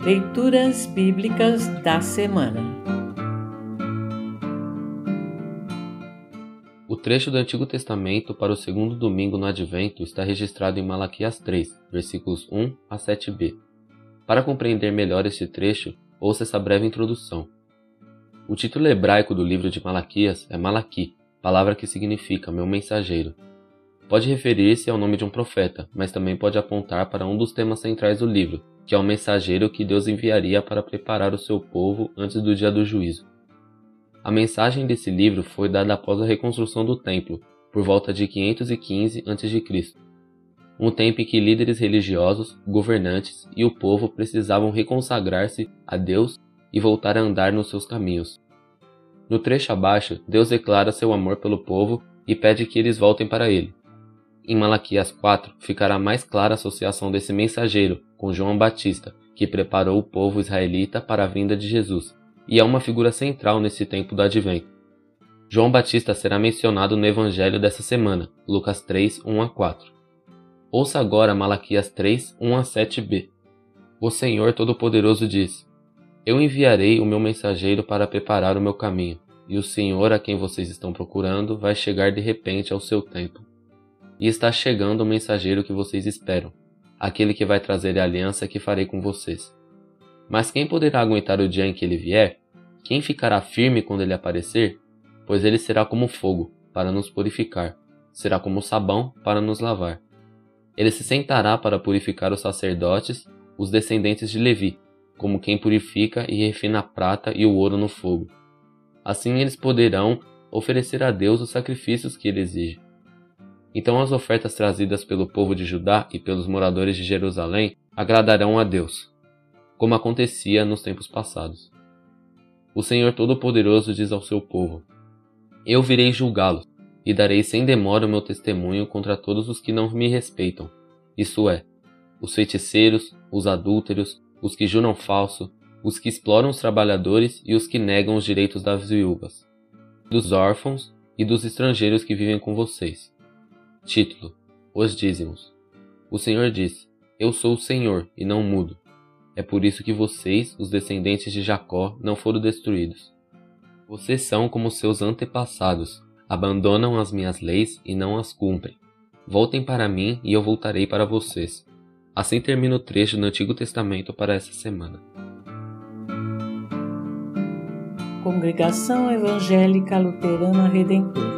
Leituras Bíblicas da Semana O trecho do Antigo Testamento para o segundo domingo no Advento está registrado em Malaquias 3, versículos 1 a 7b. Para compreender melhor este trecho, ouça essa breve introdução. O título hebraico do livro de Malaquias é Malaqui, palavra que significa meu mensageiro. Pode referir-se ao nome de um profeta, mas também pode apontar para um dos temas centrais do livro, que é o mensageiro que Deus enviaria para preparar o seu povo antes do dia do juízo. A mensagem desse livro foi dada após a reconstrução do templo, por volta de 515 a.C. Um tempo em que líderes religiosos, governantes e o povo precisavam reconsagrar-se a Deus e voltar a andar nos seus caminhos. No trecho abaixo, Deus declara seu amor pelo povo e pede que eles voltem para ele. Em Malaquias 4 ficará mais clara a associação desse mensageiro com João Batista, que preparou o povo israelita para a vinda de Jesus, e é uma figura central nesse tempo do advento. João Batista será mencionado no evangelho dessa semana, Lucas 3, 1 a 4. Ouça agora Malaquias 3, 1 a 7b. O Senhor Todo-Poderoso diz: Eu enviarei o meu mensageiro para preparar o meu caminho, e o Senhor a quem vocês estão procurando vai chegar de repente ao seu tempo e está chegando o mensageiro que vocês esperam, aquele que vai trazer a aliança que farei com vocês. Mas quem poderá aguentar o dia em que ele vier? Quem ficará firme quando ele aparecer? Pois ele será como fogo, para nos purificar, será como sabão, para nos lavar. Ele se sentará para purificar os sacerdotes, os descendentes de Levi, como quem purifica e refina a prata e o ouro no fogo. Assim eles poderão oferecer a Deus os sacrifícios que ele exige então as ofertas trazidas pelo povo de Judá e pelos moradores de Jerusalém agradarão a Deus, como acontecia nos tempos passados. O Senhor Todo-Poderoso diz ao seu povo: Eu virei julgá-los, e darei sem demora o meu testemunho contra todos os que não me respeitam, isso é, os feiticeiros, os adúlteros, os que juram falso, os que exploram os trabalhadores e os que negam os direitos das viúvas, dos órfãos e dos estrangeiros que vivem com vocês Título: Os dízimos. O Senhor diz: Eu sou o Senhor e não mudo. É por isso que vocês, os descendentes de Jacó, não foram destruídos. Vocês são como seus antepassados, abandonam as minhas leis e não as cumprem. Voltem para mim e eu voltarei para vocês. Assim termina o trecho do Antigo Testamento para essa semana. Congregação Evangélica Luterana Redentor